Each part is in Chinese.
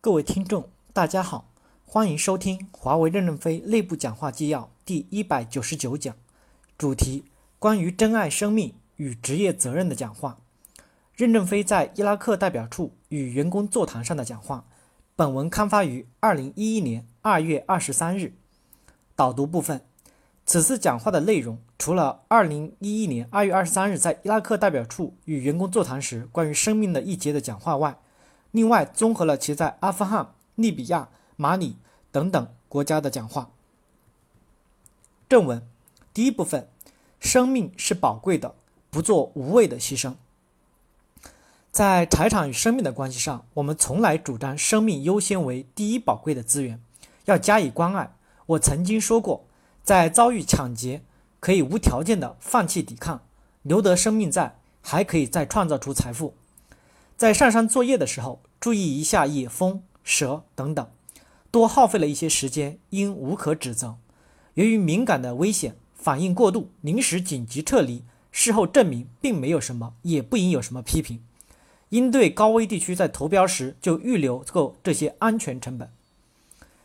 各位听众，大家好，欢迎收听华为任正非内部讲话纪要第一百九十九讲，主题关于珍爱生命与职业责任的讲话。任正非在伊拉克代表处与员工座谈上的讲话。本文刊发于二零一一年二月二十三日。导读部分，此次讲话的内容除了二零一一年二月二十三日在伊拉克代表处与员工座谈时关于生命的一节的讲话外，另外，综合了其在阿富汗、利比亚、马里等等国家的讲话。正文第一部分：生命是宝贵的，不做无谓的牺牲。在财产与生命的关系上，我们从来主张生命优先为第一宝贵的资源，要加以关爱。我曾经说过，在遭遇抢劫，可以无条件的放弃抵抗，留得生命在，还可以再创造出财富。在上山作业的时候，注意一下野蜂、蛇等等，多耗费了一些时间，应无可指责。由于敏感的危险，反应过度，临时紧急撤离，事后证明并没有什么，也不应有什么批评。应对高危地区在投标时就预留够这些安全成本。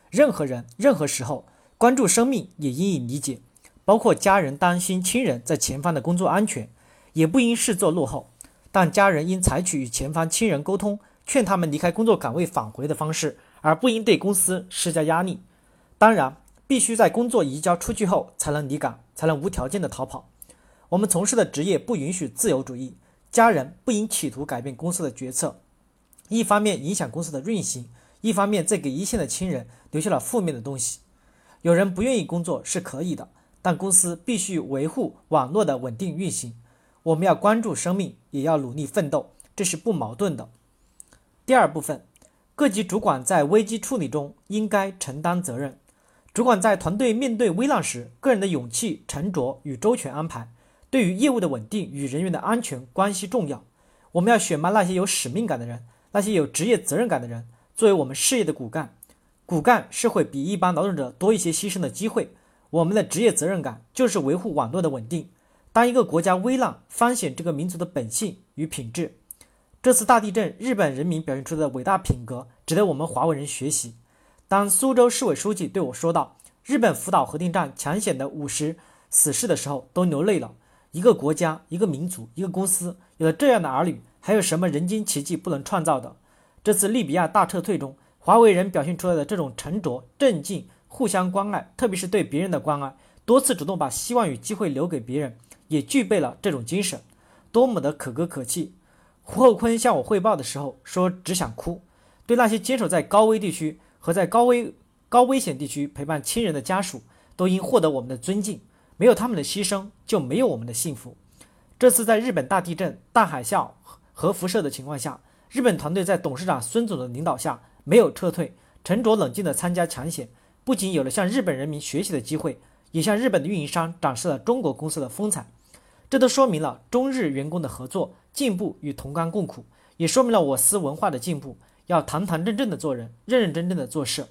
任何人、任何时候关注生命也应以理解，包括家人担心亲人在前方的工作安全，也不应视作落后。但家人应采取与前方亲人沟通，劝他们离开工作岗位返回的方式，而不应对公司施加压力。当然，必须在工作移交出去后才能离岗，才能无条件的逃跑。我们从事的职业不允许自由主义，家人不应企图改变公司的决策，一方面影响公司的运行，一方面再给一线的亲人留下了负面的东西。有人不愿意工作是可以的，但公司必须维护网络的稳定运行。我们要关注生命，也要努力奋斗，这是不矛盾的。第二部分，各级主管在危机处理中应该承担责任。主管在团队面对危难时，个人的勇气、沉着与周全安排，对于业务的稳定与人员的安全关系重要。我们要选拔那些有使命感的人，那些有职业责任感的人，作为我们事业的骨干。骨干是会比一般劳动者多一些牺牲的机会。我们的职业责任感就是维护网络的稳定。当一个国家危难方显这个民族的本性与品质。这次大地震，日本人民表现出的伟大品格，值得我们华为人学习。当苏州市委书记对我说道：“日本福岛核电站抢险的五十死士的时候，都流泪了。一个国家、一个民族、一个公司，有了这样的儿女，还有什么人间奇迹不能创造的？这次利比亚大撤退中，华为人表现出来的这种沉着、镇静、互相关爱，特别是对别人的关爱，多次主动把希望与机会留给别人。”也具备了这种精神，多么的可歌可泣！胡厚昆向我汇报的时候说：“只想哭。”对那些坚守在高危地区和在高危高危险地区陪伴亲人的家属，都应获得我们的尊敬。没有他们的牺牲，就没有我们的幸福。这次在日本大地震、大海啸、核辐射的情况下，日本团队在董事长孙总的领导下没有撤退，沉着冷静地参加抢险，不仅有了向日本人民学习的机会，也向日本的运营商展示了中国公司的风采。这都说明了中日员工的合作进步与同甘共苦，也说明了我司文化的进步。要堂堂正正的做人，认认真真的做事。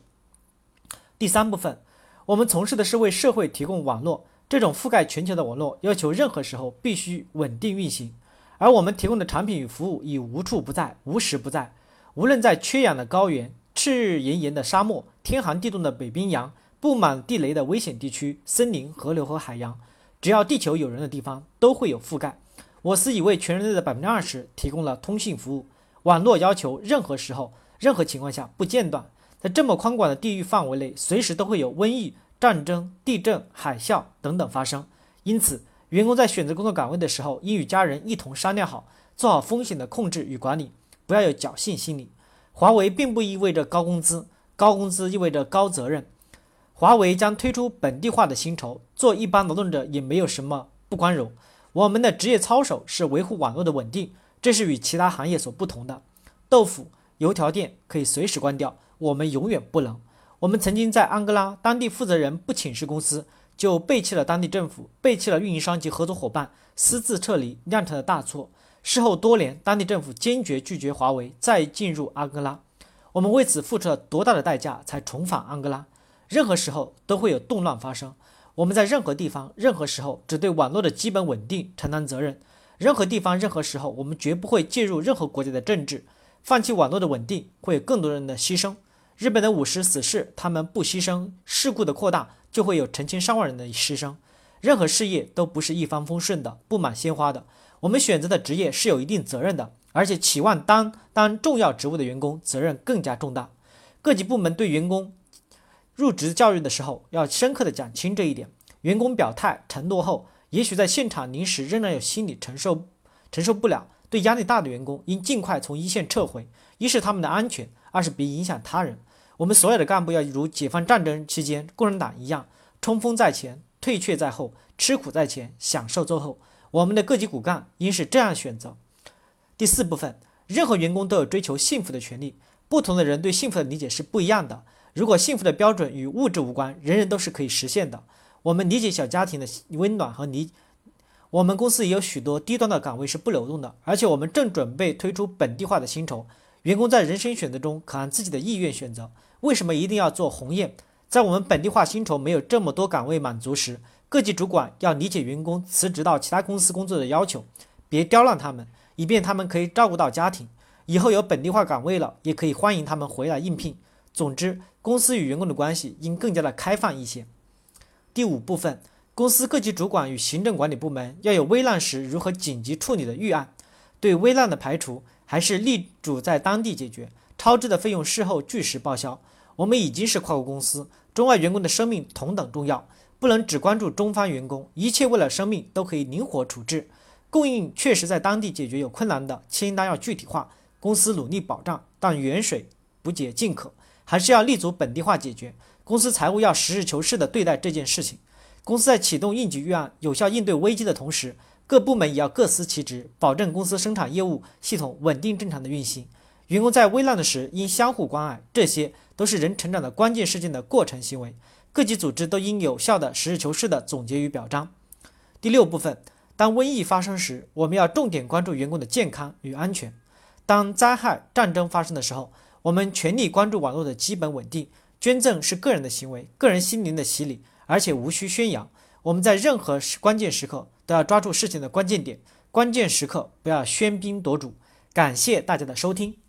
第三部分，我们从事的是为社会提供网络，这种覆盖全球的网络，要求任何时候必须稳定运行。而我们提供的产品与服务已无处不在，无时不在。无论在缺氧的高原、赤日炎炎的沙漠、天寒地冻的北冰洋、布满地雷的危险地区、森林、河流和海洋。只要地球有人的地方，都会有覆盖。我司已为全人类的百分之二十提供了通信服务。网络要求任何时候、任何情况下不间断。在这么宽广的地域范围内，随时都会有瘟疫、战争、地震、海啸等等发生。因此，员工在选择工作岗位的时候，应与家人一同商量好，做好风险的控制与管理，不要有侥幸心理。华为并不意味着高工资，高工资意味着高责任。华为将推出本地化的薪酬，做一般劳动者也没有什么不光荣。我们的职业操守是维护网络的稳定，这是与其他行业所不同的。豆腐油条店可以随时关掉，我们永远不能。我们曾经在安哥拉，当地负责人不请示公司，就背弃了当地政府，背弃了运营商及合作伙伴，私自撤离，酿成了大错。事后多年，当地政府坚决拒绝华为再进入安哥拉，我们为此付出了多大的代价才重返安哥拉？任何时候都会有动乱发生，我们在任何地方、任何时候只对网络的基本稳定承担责任。任何地方、任何时候，我们绝不会介入任何国家的政治，放弃网络的稳定，会有更多人的牺牲。日本的五十死士，他们不牺牲，事故的扩大就会有成千上万人的牺牲。任何事业都不是一帆风顺的，布满鲜花的。我们选择的职业是有一定责任的，而且期望当当重要职务的员工责任更加重大。各级部门对员工入职教育的时候，要深刻的讲清这一点。员工表态承诺后，也许在现场临时仍然有心理承受承受不了，对压力大的员工应尽快从一线撤回，一是他们的安全，二是别影响他人。我们所有的干部要如解放战争期间共产党一样，冲锋在前，退却在后，吃苦在前，享受在后。我们的各级骨干应是这样选择。第四部分，任何员工都有追求幸福的权利。不同的人对幸福的理解是不一样的。如果幸福的标准与物质无关，人人都是可以实现的。我们理解小家庭的温暖和理。我们公司也有许多低端的岗位是不流动的，而且我们正准备推出本地化的薪酬。员工在人生选择中可按自己的意愿选择。为什么一定要做鸿雁？在我们本地化薪酬没有这么多岗位满足时。各级主管要理解员工辞职到其他公司工作的要求，别刁难他们，以便他们可以照顾到家庭。以后有本地化岗位了，也可以欢迎他们回来应聘。总之，公司与员工的关系应更加的开放一些。第五部分，公司各级主管与行政管理部门要有危难时如何紧急处理的预案，对危难的排除还是力主在当地解决，超支的费用事后据实报销。我们已经是跨国公司，中外员工的生命同等重要。不能只关注中方员工，一切为了生命都可以灵活处置。供应确实在当地解决有困难的，清单要具体化，公司努力保障。但远水不解近渴，还是要立足本地化解决。公司财务要实事求是地对待这件事情。公司在启动应急预案、有效应对危机的同时，各部门也要各司其职，保证公司生产业务系统稳定正常的运行。员工在危难的时应相互关爱，这些都是人成长的关键事件的过程行为。各级组织都应有效的、实事求是的总结与表彰。第六部分，当瘟疫发生时，我们要重点关注员工的健康与安全。当灾害、战争发生的时候，我们全力关注网络的基本稳定。捐赠是个人的行为，个人心灵的洗礼，而且无需宣扬。我们在任何关键时刻都要抓住事情的关键点，关键时刻不要喧宾夺主。感谢大家的收听。